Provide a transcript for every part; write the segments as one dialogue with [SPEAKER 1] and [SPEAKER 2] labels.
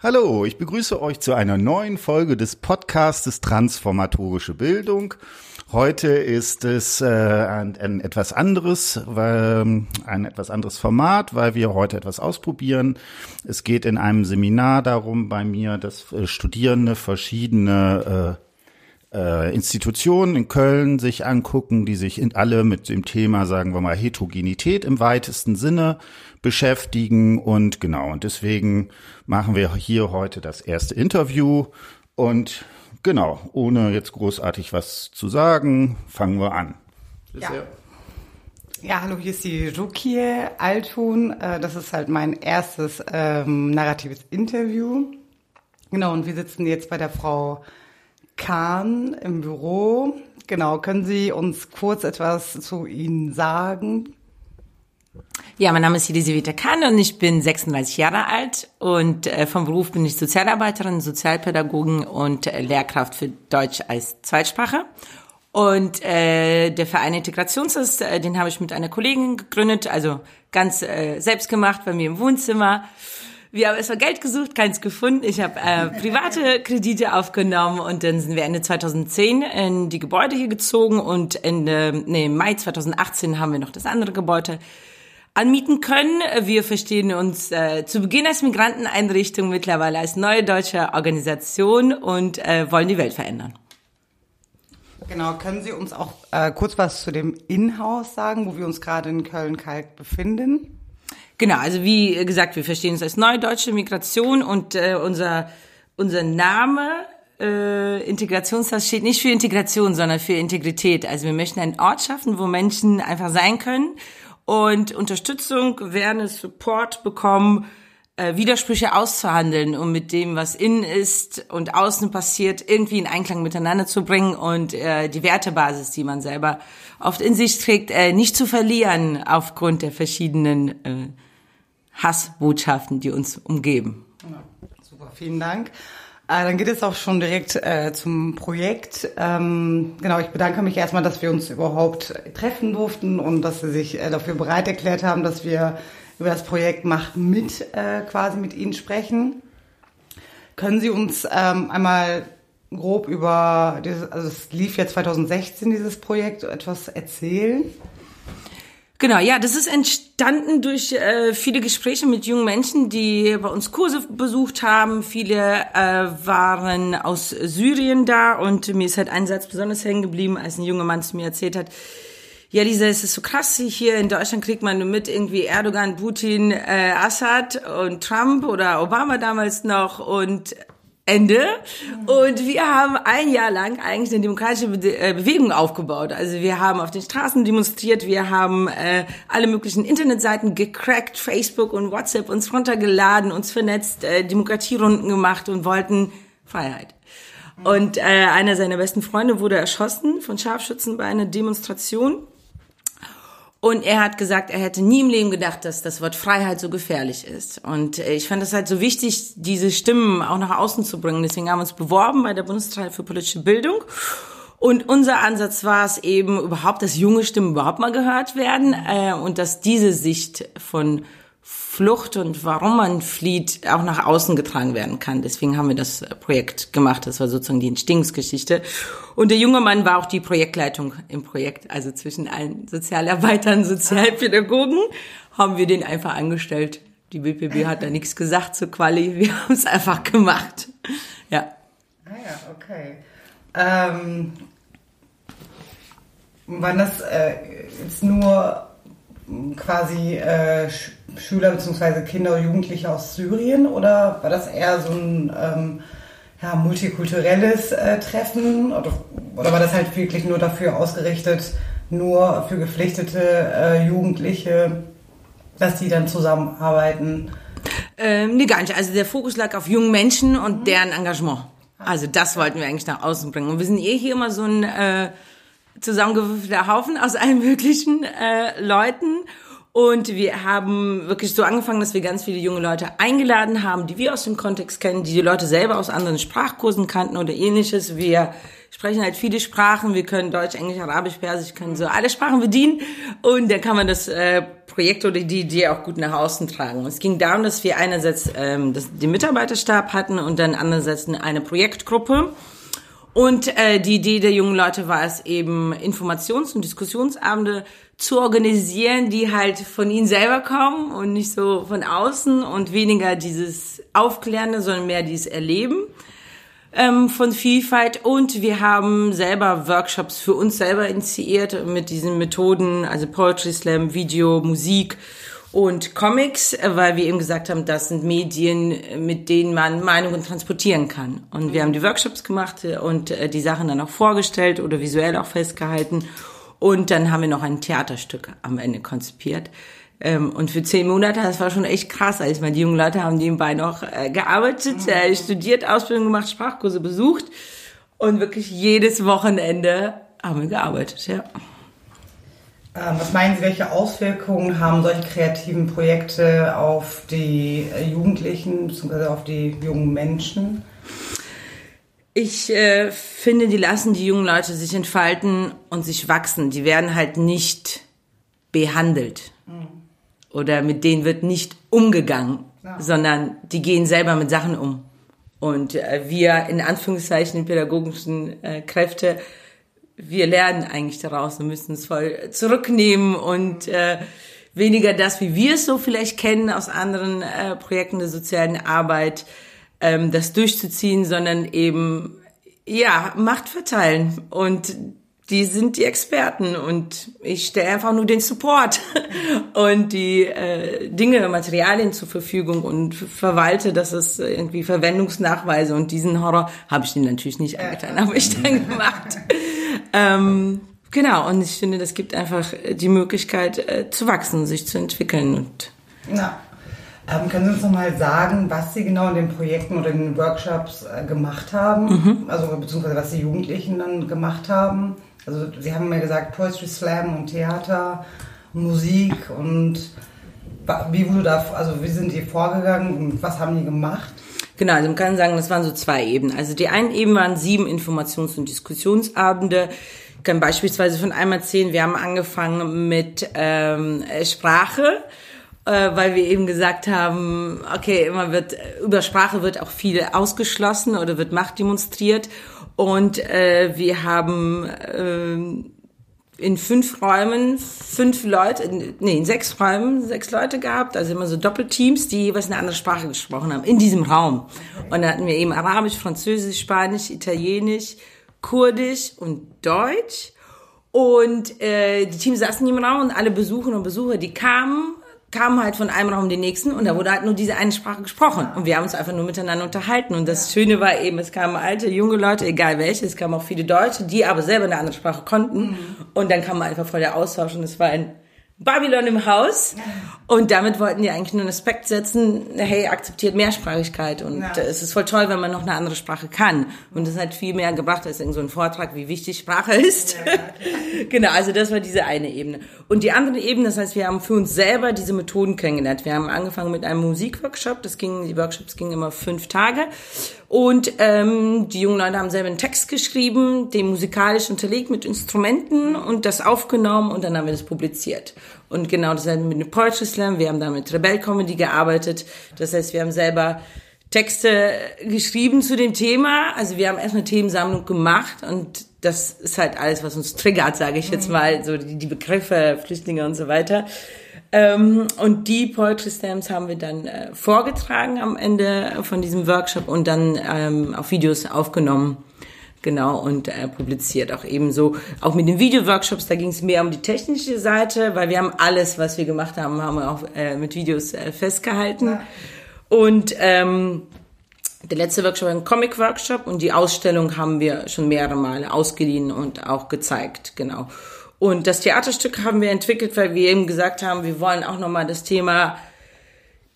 [SPEAKER 1] Hallo, ich begrüße euch zu einer neuen Folge des Podcastes Transformatorische Bildung. Heute ist es äh, ein, ein etwas anderes, weil, ein etwas anderes Format, weil wir heute etwas ausprobieren. Es geht in einem Seminar darum bei mir, dass äh, Studierende verschiedene äh, äh, Institutionen in Köln sich angucken, die sich in alle mit dem Thema, sagen wir mal, Heterogenität im weitesten Sinne beschäftigen. Und genau, und deswegen machen wir hier heute das erste Interview. Und genau, ohne jetzt großartig was zu sagen, fangen wir an.
[SPEAKER 2] Ja. Ja, hallo, hier ist die Rukie Altun. Äh, das ist halt mein erstes ähm, narratives Interview. Genau, und wir sitzen jetzt bei der Frau Kahn im Büro. Genau, können Sie uns kurz etwas zu Ihnen sagen?
[SPEAKER 3] Ja, mein Name ist Elisabeth Kahn und ich bin 36 Jahre alt und äh, vom Beruf bin ich Sozialarbeiterin, Sozialpädagogin und äh, Lehrkraft für Deutsch als Zweitsprache. Und äh, der Verein Integrationslust, äh, den habe ich mit einer Kollegin gegründet, also ganz äh, selbst gemacht bei mir im Wohnzimmer. Wir haben erstmal Geld gesucht, keins gefunden. Ich habe äh, private Kredite aufgenommen und dann sind wir Ende 2010 in die Gebäude hier gezogen und Ende, nee, Mai 2018 haben wir noch das andere Gebäude anmieten können. Wir verstehen uns äh, zu Beginn als Migranteneinrichtung, mittlerweile als neue deutsche Organisation und äh, wollen die Welt verändern.
[SPEAKER 2] Genau, können Sie uns auch äh, kurz was zu dem Inhouse sagen, wo wir uns gerade in Köln-Kalk befinden?
[SPEAKER 3] Genau, also wie gesagt, wir verstehen uns als neue deutsche Migration und äh, unser, unser Name äh, Integrationshaus steht nicht für Integration, sondern für Integrität. Also wir möchten einen Ort schaffen, wo Menschen einfach sein können und Unterstützung, Awareness, Support bekommen, äh, Widersprüche auszuhandeln, um mit dem, was innen ist und außen passiert, irgendwie in Einklang miteinander zu bringen und äh, die Wertebasis, die man selber oft in sich trägt, äh, nicht zu verlieren aufgrund der verschiedenen äh, Hassbotschaften, die uns umgeben.
[SPEAKER 2] Ja, super, vielen Dank. Äh, dann geht es auch schon direkt äh, zum Projekt. Ähm, genau, ich bedanke mich erstmal, dass wir uns überhaupt treffen durften und dass Sie sich äh, dafür bereit erklärt haben, dass wir über das Projekt Macht mit äh, quasi mit Ihnen sprechen. Können Sie uns ähm, einmal grob über dieses, also es lief ja 2016 dieses Projekt, etwas erzählen?
[SPEAKER 3] Genau, ja, das ist entstanden durch äh, viele Gespräche mit jungen Menschen, die bei uns Kurse besucht haben. Viele äh, waren aus Syrien da und mir ist halt ein Satz besonders hängen geblieben, als ein junger Mann zu mir erzählt hat, ja, Lisa, es ist so krass, hier in Deutschland kriegt man nur mit irgendwie Erdogan, Putin, äh, Assad und Trump oder Obama damals noch und Ende. Und wir haben ein Jahr lang eigentlich eine demokratische äh, Bewegung aufgebaut. Also wir haben auf den Straßen demonstriert, wir haben äh, alle möglichen Internetseiten gecrackt, Facebook und WhatsApp uns runtergeladen, uns vernetzt, äh, Demokratierunden gemacht und wollten Freiheit. Und äh, einer seiner besten Freunde wurde erschossen von Scharfschützen bei einer Demonstration. Und er hat gesagt, er hätte nie im Leben gedacht, dass das Wort Freiheit so gefährlich ist. Und äh, ich fand es halt so wichtig, diese Stimmen auch nach außen zu bringen. Deswegen haben wir uns beworben bei der Bundeszentrale für politische Bildung. Und unser Ansatz war es eben überhaupt, dass junge Stimmen überhaupt mal gehört werden äh, und dass diese Sicht von Flucht und warum man flieht auch nach außen getragen werden kann. Deswegen haben wir das Projekt gemacht. Das war sozusagen die Entstehungsgeschichte. Und der junge Mann war auch die Projektleitung im Projekt. Also zwischen allen Sozialarbeitern, Sozialpädagogen haben wir den einfach angestellt. Die BPB hat da nichts gesagt zu Quali. Wir haben es einfach gemacht. Ja.
[SPEAKER 2] Ah ja, okay. Ähm, waren das äh, jetzt nur quasi äh, Schüler bzw. Kinder und Jugendliche aus Syrien oder war das eher so ein ähm, ja, multikulturelles äh, Treffen oder, oder war das halt wirklich nur dafür ausgerichtet, nur für geflüchtete äh, Jugendliche, dass die dann zusammenarbeiten?
[SPEAKER 3] Ähm, nee, gar nicht. Also der Fokus lag auf jungen Menschen und mhm. deren Engagement. Also das wollten wir eigentlich nach außen bringen. Und wir sind eh hier immer so ein äh, zusammengewürfelter Haufen aus allen möglichen äh, Leuten. Und wir haben wirklich so angefangen, dass wir ganz viele junge Leute eingeladen haben, die wir aus dem Kontext kennen, die die Leute selber aus anderen Sprachkursen kannten oder ähnliches. Wir sprechen halt viele Sprachen. Wir können Deutsch, Englisch, Arabisch, Persisch, können so alle Sprachen bedienen. Und dann kann man das äh, Projekt oder die Idee auch gut nach außen tragen. Es ging darum, dass wir einerseits ähm, das, den Mitarbeiterstab hatten und dann andererseits eine Projektgruppe. Und äh, die Idee der jungen Leute war es eben, Informations- und Diskussionsabende zu organisieren, die halt von ihnen selber kommen und nicht so von außen und weniger dieses Aufklärende, sondern mehr dieses Erleben ähm, von Vielfalt. Und wir haben selber Workshops für uns selber initiiert mit diesen Methoden, also Poetry Slam, Video, Musik und Comics, weil wir eben gesagt haben, das sind Medien, mit denen man Meinungen transportieren kann. Und wir haben die Workshops gemacht und äh, die Sachen dann auch vorgestellt oder visuell auch festgehalten. Und dann haben wir noch ein Theaterstück am Ende konzipiert. Ähm, und für zehn Monate, das war schon echt krass. Also ich meine, die jungen Leute haben nebenbei noch äh, gearbeitet, mhm. äh, studiert, Ausbildung gemacht, Sprachkurse besucht. Und wirklich jedes Wochenende haben wir gearbeitet, ja.
[SPEAKER 2] Ähm, was meinen Sie, welche Auswirkungen haben solche kreativen Projekte auf die äh, Jugendlichen bzw. auf die jungen Menschen?
[SPEAKER 3] Ich äh, finde, die lassen die jungen Leute sich entfalten und sich wachsen. Die werden halt nicht behandelt. Mhm. Oder mit denen wird nicht umgegangen, ja. sondern die gehen selber mit Sachen um. Und äh, wir, in Anführungszeichen, pädagogischen äh, Kräfte, wir lernen eigentlich daraus und müssen es voll zurücknehmen und äh, weniger das, wie wir es so vielleicht kennen aus anderen äh, Projekten der sozialen Arbeit, ähm, das durchzuziehen, sondern eben ja Macht verteilen und die sind die Experten und ich stelle einfach nur den Support und die äh, Dinge, Materialien zur Verfügung und verwalte, dass es irgendwie Verwendungsnachweise und diesen Horror habe ich den natürlich nicht angetan, habe ich dann gemacht. ähm, genau, und ich finde, das gibt einfach die Möglichkeit äh, zu wachsen, sich zu entwickeln und
[SPEAKER 2] ja. Ähm, können Sie uns nochmal sagen, was Sie genau in den Projekten oder in den Workshops äh, gemacht haben? Mhm. Also beziehungsweise was die Jugendlichen dann gemacht haben? Also Sie haben mir gesagt, Poetry Slam und Theater, Musik und wie wurde da, also wie sind die vorgegangen und was haben die gemacht?
[SPEAKER 3] Genau, also man kann sagen, das waren so zwei Ebenen. Also die einen Ebene waren sieben Informations- und Diskussionsabende. Ich kann beispielsweise von einmal erzählen, wir haben angefangen mit ähm, Sprache äh, weil wir eben gesagt haben, okay, immer wird über Sprache wird auch viel ausgeschlossen oder wird Macht demonstriert und äh, wir haben äh, in fünf Räumen fünf Leute, nee, in sechs Räumen sechs Leute gehabt, also immer so Doppelteams, die jeweils eine andere Sprache gesprochen haben, in diesem Raum. Und da hatten wir eben Arabisch, Französisch, Spanisch, Italienisch, Kurdisch und Deutsch. Und äh, die Teams saßen im Raum und alle Besucher und Besucher, die kamen kam halt von einem Raum in den nächsten und da wurde halt nur diese eine Sprache gesprochen. Und wir haben uns einfach nur miteinander unterhalten. Und das Schöne war eben, es kamen alte, junge Leute, egal welche, es kamen auch viele Deutsche, die aber selber eine andere Sprache konnten. Mhm. und dann kam einfach voll der Austausch und es war ein Babylon im Haus. Und damit wollten die eigentlich nur einen Aspekt setzen, hey, akzeptiert Mehrsprachigkeit. Und ja. es ist voll toll, wenn man noch eine andere Sprache kann. Und das hat viel mehr gebracht als in so ein Vortrag, wie wichtig Sprache ist. Ja, genau, also das war diese eine Ebene. Und die andere Ebene, das heißt, wir haben für uns selber diese Methoden kennengelernt. Wir haben angefangen mit einem Musikworkshop. Das ging, die Workshops gingen immer fünf Tage. Und ähm, die jungen Leute haben selber einen Text geschrieben, den musikalisch unterlegt mit Instrumenten und das aufgenommen und dann haben wir das publiziert. Und genau dasselbe mit dem Poetry Slam. Wir haben da mit Rebell Comedy gearbeitet. Das heißt, wir haben selber Texte geschrieben zu dem Thema. Also wir haben erstmal Themensammlung gemacht und das ist halt alles, was uns triggert, sage ich jetzt mal, so die, die Begriffe, Flüchtlinge und so weiter. Ähm, und die Poetry Slams haben wir dann äh, vorgetragen am Ende von diesem Workshop und dann ähm, auf Videos aufgenommen. Genau, und äh, publiziert auch ebenso. Auch mit den Video-Workshops, da ging es mehr um die technische Seite, weil wir haben alles, was wir gemacht haben, haben wir auch äh, mit Videos äh, festgehalten. Ja. Und ähm, der letzte Workshop war ein Comic-Workshop und die Ausstellung haben wir schon mehrere Male ausgeliehen und auch gezeigt, genau. Und das Theaterstück haben wir entwickelt, weil wir eben gesagt haben, wir wollen auch nochmal das Thema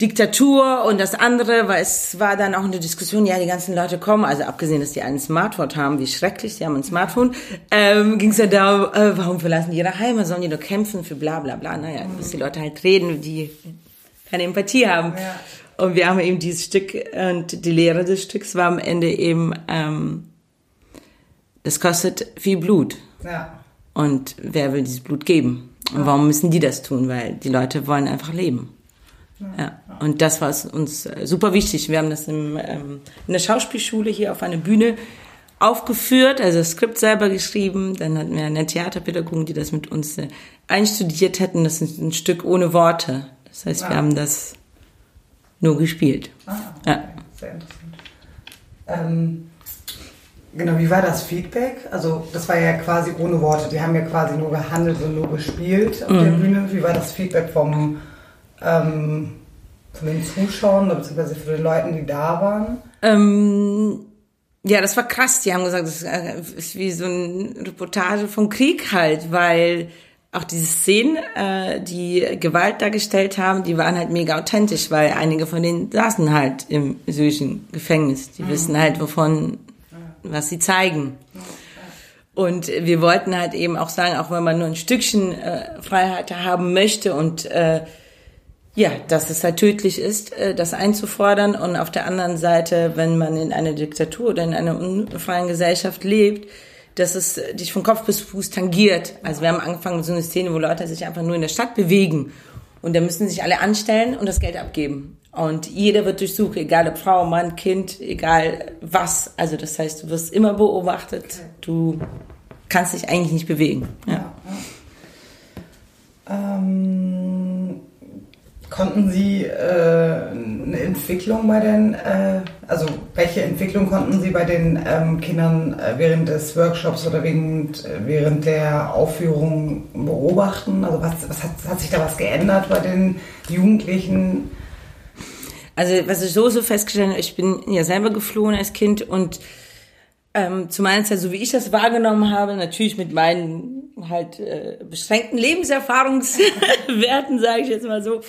[SPEAKER 3] Diktatur und das andere, weil es war dann auch eine Diskussion, ja, die ganzen Leute kommen, also abgesehen, dass die einen Smartphone haben, wie schrecklich, die haben ein Smartphone, ähm, ging es ja darum, äh, warum verlassen die ihre Heime, sollen die nur kämpfen für bla bla bla, naja, mhm. dass die Leute halt reden, die keine Empathie haben. Ja. Und wir haben eben dieses Stück und die Lehre des Stücks war am Ende eben, ähm, das kostet viel Blut. Ja. Und wer will dieses Blut geben? Und warum müssen die das tun? Weil die Leute wollen einfach leben. Ja. Und das war uns äh, super wichtig. Wir haben das im, ähm, in der Schauspielschule hier auf einer Bühne aufgeführt, also das Skript selber geschrieben. Dann hatten wir eine Theaterpädagogin, die das mit uns äh, einstudiert hätten. Das ist ein Stück ohne Worte. Das heißt, wir haben das nur gespielt.
[SPEAKER 2] Ah, okay. ja. Sehr interessant. Ähm, genau, wie war das Feedback? Also das war ja quasi ohne Worte. Die haben ja quasi nur gehandelt und nur gespielt auf mhm. der Bühne. Wie war das Feedback vom ähm, von den Zuschauern beziehungsweise von den Leuten, die da waren?
[SPEAKER 3] Ähm, ja, das war krass. Die haben gesagt, das ist wie so eine Reportage vom Krieg halt, weil auch diese Szenen, äh, die Gewalt dargestellt haben, die waren halt mega authentisch, weil einige von denen saßen halt im syrischen Gefängnis. Die mhm. wissen halt, wovon, was sie zeigen. Und wir wollten halt eben auch sagen, auch wenn man nur ein Stückchen äh, Freiheit haben möchte und äh, ja, dass es halt tödlich ist, äh, das einzufordern. Und auf der anderen Seite, wenn man in einer Diktatur oder in einer unfreien Gesellschaft lebt, dass es dich von Kopf bis Fuß tangiert. Also wir haben angefangen mit so einer Szene, wo Leute sich einfach nur in der Stadt bewegen. Und da müssen sich alle anstellen und das Geld abgeben. Und jeder wird durchsucht, egal ob Frau, Mann, Kind, egal was. Also das heißt, du wirst immer beobachtet. Du kannst dich eigentlich nicht bewegen. Ja.
[SPEAKER 2] ja. Ähm Konnten Sie äh, eine Entwicklung bei den, äh, also welche Entwicklung konnten Sie bei den ähm, Kindern äh, während des Workshops oder während, während der Aufführung beobachten? Also was, was hat, hat sich da was geändert bei den Jugendlichen?
[SPEAKER 3] Also was ich so so festgestellt habe, ich bin ja selber geflohen als Kind und ähm, zu meiner Zeit, so wie ich das wahrgenommen habe, natürlich mit meinen halt äh, beschränkten Lebenserfahrungswerten, sage ich jetzt mal so,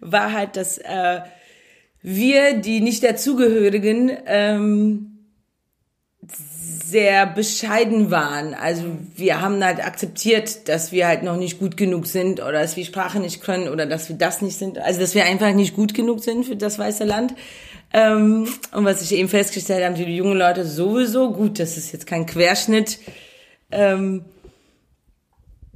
[SPEAKER 3] war halt, dass äh, wir, die nicht dazugehörigen, ähm, sehr bescheiden waren. Also wir haben halt akzeptiert, dass wir halt noch nicht gut genug sind oder dass wir Sprache nicht können oder dass wir das nicht sind. Also dass wir einfach nicht gut genug sind für das weiße Land. Ähm, und was ich eben festgestellt habe, die jungen Leute sowieso, gut, das ist jetzt kein Querschnitt, ähm,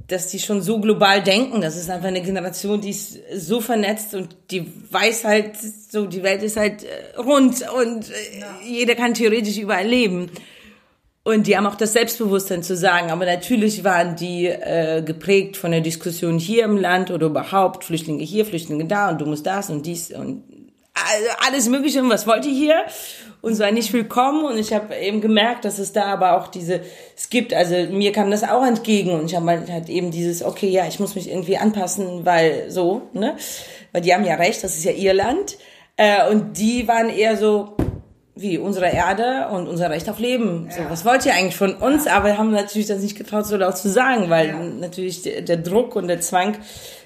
[SPEAKER 3] dass die schon so global denken. Das ist einfach eine Generation, die ist so vernetzt und die weiß halt, so die Welt ist halt äh, rund und äh, ja. jeder kann theoretisch überall leben. Und die haben auch das Selbstbewusstsein zu sagen. Aber natürlich waren die äh, geprägt von der Diskussion hier im Land oder überhaupt Flüchtlinge hier, Flüchtlinge da und du musst das und dies und alles Mögliche und was wollt ihr hier? Und so nicht willkommen und ich habe eben gemerkt, dass es da aber auch diese, es gibt, also mir kam das auch entgegen und ich habe halt eben dieses, okay, ja, ich muss mich irgendwie anpassen, weil so, ne? Weil die haben ja recht, das ist ja ihr Land. Äh, und die waren eher so, wie unsere Erde und unser Recht auf Leben. Ja. So, was wollt ihr eigentlich von uns? Aber haben natürlich das nicht getraut, so laut zu sagen, weil ja. natürlich der, der Druck und der Zwang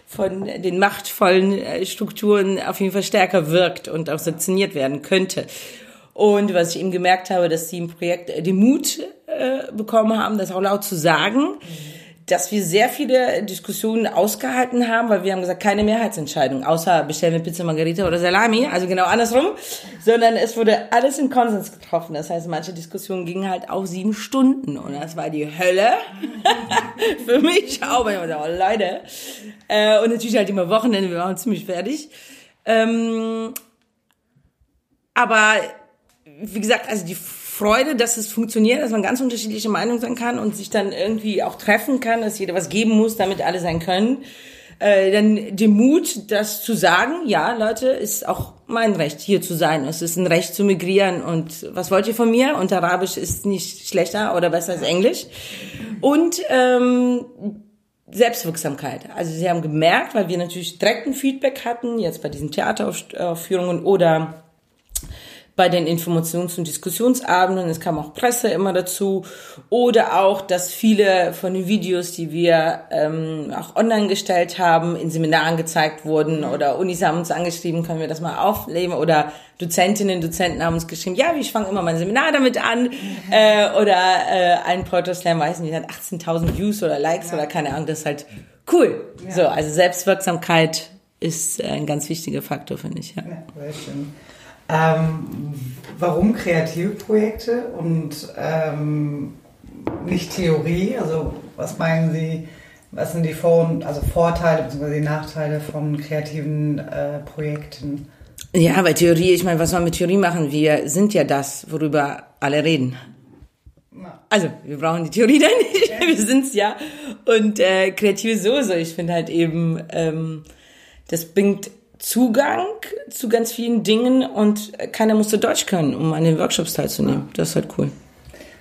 [SPEAKER 3] von den machtvollen äh, Strukturen auf jeden Fall stärker wirkt und auch sanktioniert werden könnte. Und was ich eben gemerkt habe, dass sie im Projekt äh, den Mut äh, bekommen haben, das auch laut zu sagen. Mhm dass wir sehr viele Diskussionen ausgehalten haben, weil wir haben gesagt, keine Mehrheitsentscheidung, außer bestellen wir Pizza Margarita oder Salami, also genau andersrum, sondern es wurde alles in Konsens getroffen. Das heißt, manche Diskussionen gingen halt auch sieben Stunden und das war die Hölle für mich auch. Ich dachte, oh, Leute. Äh, und natürlich halt immer Wochenende, wir waren ziemlich fertig. Ähm, aber wie gesagt, also die Freude, dass es funktioniert, dass man ganz unterschiedliche Meinungen sein kann und sich dann irgendwie auch treffen kann, dass jeder was geben muss, damit alle sein können. Äh, dann den Mut, das zu sagen, ja, Leute, ist auch mein Recht, hier zu sein. Es ist ein Recht zu migrieren. Und was wollt ihr von mir? Und Arabisch ist nicht schlechter oder besser als Englisch. Und ähm, Selbstwirksamkeit. Also sie haben gemerkt, weil wir natürlich direkten Feedback hatten, jetzt bei diesen Theateraufführungen oder bei den Informations- und Diskussionsabenden. Es kam auch Presse immer dazu. Oder auch, dass viele von den Videos, die wir ähm, auch online gestellt haben, in Seminaren gezeigt wurden. Oder Unis haben uns angeschrieben, können wir das mal aufnehmen. Oder Dozentinnen, Dozenten haben uns geschrieben, ja, ich fange immer mein Seminar damit an. Äh, oder äh, ein Poetry Slam, weiß nicht, hat 18.000 Views oder Likes ja. oder keine Ahnung. Das ist halt cool. Ja. So, also Selbstwirksamkeit ist ein ganz wichtiger Faktor, finde ich. Ja. ja sehr schön.
[SPEAKER 2] Ähm, warum kreative Projekte und ähm, nicht Theorie? Also was meinen Sie, was sind die Vor also Vorteile bzw. die Nachteile von kreativen äh, Projekten?
[SPEAKER 3] Ja, weil Theorie, ich meine, was soll man mit Theorie machen? Wir sind ja das, worüber alle reden. Also, wir brauchen die Theorie dann nicht, wir sind's ja. Und äh, kreative sowieso. Ich finde halt eben, ähm, das bringt Zugang zu ganz vielen Dingen und keiner musste Deutsch können, um an den Workshops teilzunehmen. Das ist halt cool.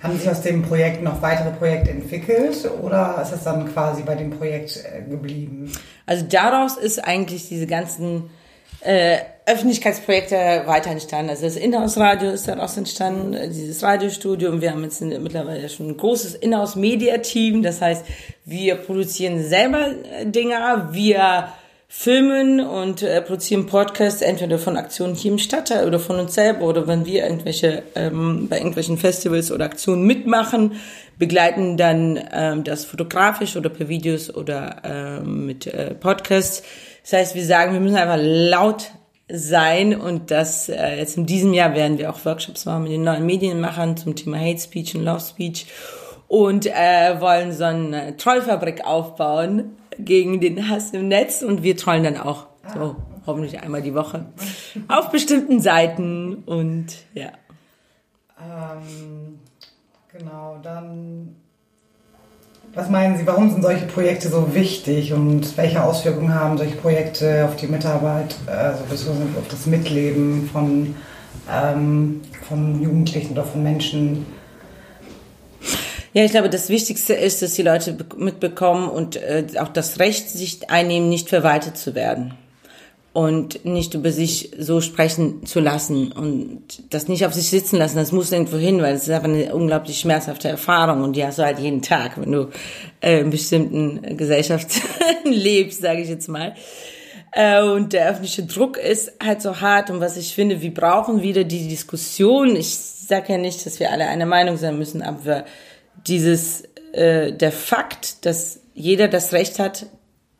[SPEAKER 2] Haben sich aus dem Projekt noch weitere Projekte entwickelt oder ist es dann quasi bei dem Projekt äh, geblieben?
[SPEAKER 3] Also daraus ist eigentlich diese ganzen äh, Öffentlichkeitsprojekte weiter entstanden. Also das Inhouse-Radio ist daraus entstanden, äh, dieses Radiostudio. Und wir haben jetzt mittlerweile schon ein großes Inhouse-Media-Team. Das heißt, wir produzieren selber äh, Dinger, wir filmen und äh, produzieren Podcasts entweder von Aktionen hier im Stadtteil oder von uns selber oder wenn wir irgendwelche ähm, bei irgendwelchen Festivals oder Aktionen mitmachen, begleiten dann ähm, das fotografisch oder per Videos oder ähm, mit äh, Podcasts. Das heißt, wir sagen, wir müssen einfach laut sein und das äh, jetzt in diesem Jahr werden wir auch Workshops machen mit den neuen Medienmachern zum Thema Hate Speech und Love Speech und äh, wollen so eine Trollfabrik aufbauen gegen den Hass im Netz und wir trollen dann auch so hoffentlich einmal die Woche auf bestimmten Seiten und ja.
[SPEAKER 2] Ähm, genau, dann was meinen Sie, warum sind solche Projekte so wichtig und welche Auswirkungen haben solche Projekte auf die Mitarbeit, also auf das Mitleben von, ähm, von Jugendlichen oder von Menschen?
[SPEAKER 3] Ja, ich glaube, das Wichtigste ist, dass die Leute mitbekommen und äh, auch das Recht sich einnehmen, nicht verwaltet zu werden und nicht über sich so sprechen zu lassen und das nicht auf sich sitzen lassen. Das muss irgendwo hin, weil es ist einfach eine unglaublich schmerzhafte Erfahrung und die hast du halt jeden Tag, wenn du äh, in bestimmten Gesellschaften lebst, sage ich jetzt mal. Äh, und der öffentliche Druck ist halt so hart und was ich finde, wir brauchen wieder die Diskussion. Ich sage ja nicht, dass wir alle einer Meinung sein müssen, aber wir dieses, äh, der Fakt, dass jeder das Recht hat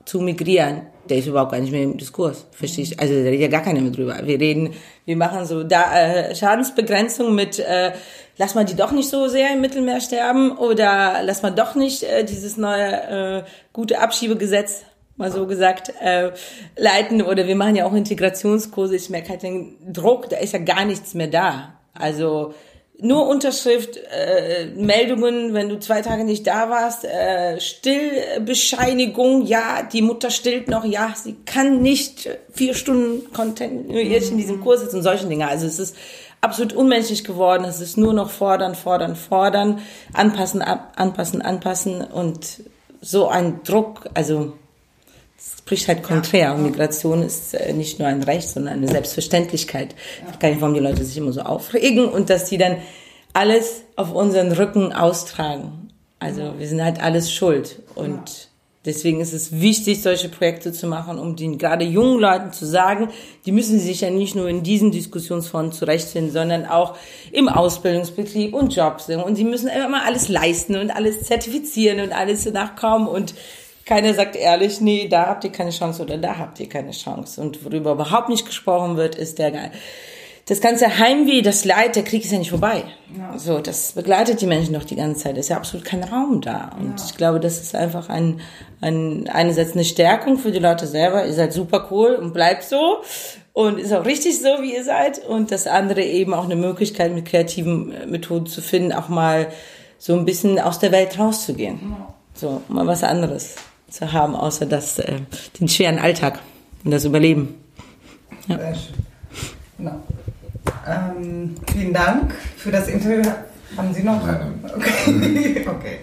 [SPEAKER 3] zu migrieren, der ist überhaupt gar nicht mehr im Diskurs. Verstehe ich? Also da redet ja gar keiner mehr drüber. Wir reden, wir machen so da äh, Schadensbegrenzung mit äh, lass mal die doch nicht so sehr im Mittelmeer sterben oder lass mal doch nicht äh, dieses neue äh, gute Abschiebegesetz mal so gesagt äh, leiten oder wir machen ja auch Integrationskurse. Ich merke halt den Druck, da ist ja gar nichts mehr da. Also nur Unterschrift, äh, Meldungen, wenn du zwei Tage nicht da warst, äh, Stillbescheinigung, ja, die Mutter stillt noch, ja, sie kann nicht vier Stunden kontinuierlich in diesem Kurs sitzen und solche Dinge. Also es ist absolut unmenschlich geworden. Es ist nur noch fordern, fordern, fordern, anpassen, ab, anpassen, anpassen und so ein Druck, also spricht halt konträr. Und Migration ist äh, nicht nur ein Recht, sondern eine Selbstverständlichkeit. Ich weiß gar nicht, warum die Leute sich immer so aufregen und dass die dann alles auf unseren Rücken austragen. Also wir sind halt alles schuld. Und deswegen ist es wichtig, solche Projekte zu machen, um den gerade jungen Leuten zu sagen, die müssen sich ja nicht nur in diesen Diskussionsfonden zurechtfinden, sondern auch im Ausbildungsbetrieb und Jobs. Und sie müssen immer alles leisten und alles zertifizieren und alles nachkommen und keiner sagt ehrlich, nee, da habt ihr keine Chance oder da habt ihr keine Chance. Und worüber überhaupt nicht gesprochen wird, ist der das ganze Heimweh, das Leid, der Krieg ist ja nicht vorbei. Ja. So, das begleitet die Menschen doch die ganze Zeit. Es ist ja absolut kein Raum da. Und ja. ich glaube, das ist einfach ein, ein, einerseits eine Stärkung für die Leute selber. Ihr seid super cool und bleibt so. Und ist auch richtig so, wie ihr seid. Und das andere eben auch eine Möglichkeit, mit kreativen äh, Methoden zu finden, auch mal so ein bisschen aus der Welt rauszugehen. Ja. So, mal was anderes zu haben, außer das, äh, den schweren Alltag und das Überleben.
[SPEAKER 2] Ja. Sehr schön. Genau. Ähm, vielen Dank für das Interview. Haben Sie noch?
[SPEAKER 4] Nein. Okay. okay.